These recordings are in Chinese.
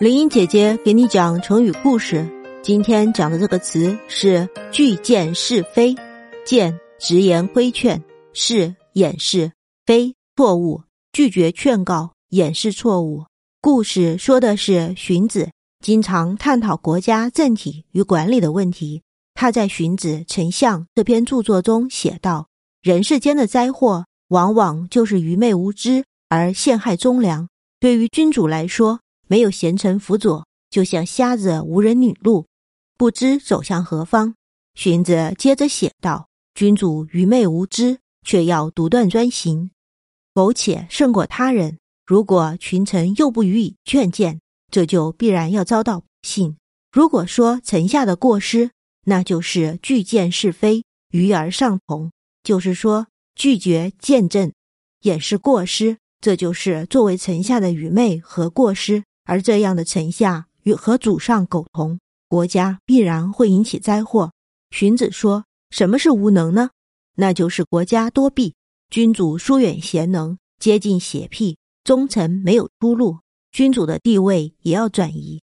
林英姐姐给你讲成语故事。今天讲的这个词是“拒谏是非”。谏，直言规劝；是，掩饰；非，错误。拒绝劝告，掩饰错误。故事说的是荀子经常探讨国家政体与管理的问题。他在《荀子·丞相》这篇著作中写道：“人世间的灾祸，往往就是愚昧无知而陷害忠良。对于君主来说，”没有贤臣辅佐，就像瞎子无人领路，不知走向何方。荀子接着写道：“君主愚昧无知，却要独断专行，苟且胜过他人。如果群臣又不予以劝谏，这就必然要遭到不幸。如果说臣下的过失，那就是拒谏是非，愚而上同，就是说拒绝见证，掩饰过失，这就是作为臣下的愚昧和过失。”而这样的臣下与和祖上苟同，国家必然会引起灾祸。荀子说：“什么是无能呢？那就是国家多弊，君主疏远贤能，接近邪僻，忠臣没有出路，君主的地位也要转移。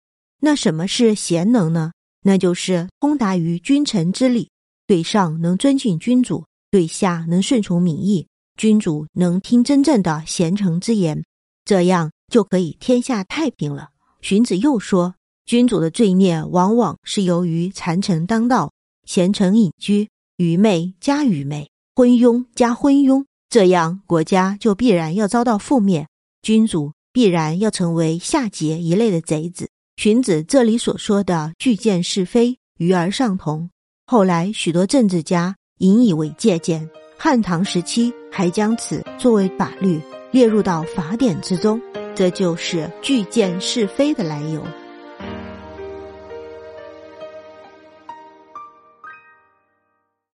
那什么是贤能呢？那就是通达于君臣之礼，对上能尊敬君主，对下能顺从民意，君主能听真正的贤臣之言，这样。”就可以天下太平了。荀子又说，君主的罪孽往往是由于谗臣当道、贤臣隐居、愚昧加愚昧、昏庸加昏庸，这样国家就必然要遭到覆灭，君主必然要成为夏桀一类的贼子。荀子这里所说的“拒谏是非，愚而上同”，后来许多政治家引以为借鉴，汉唐时期还将此作为法律列入到法典之中。这就是巨见是非的来由。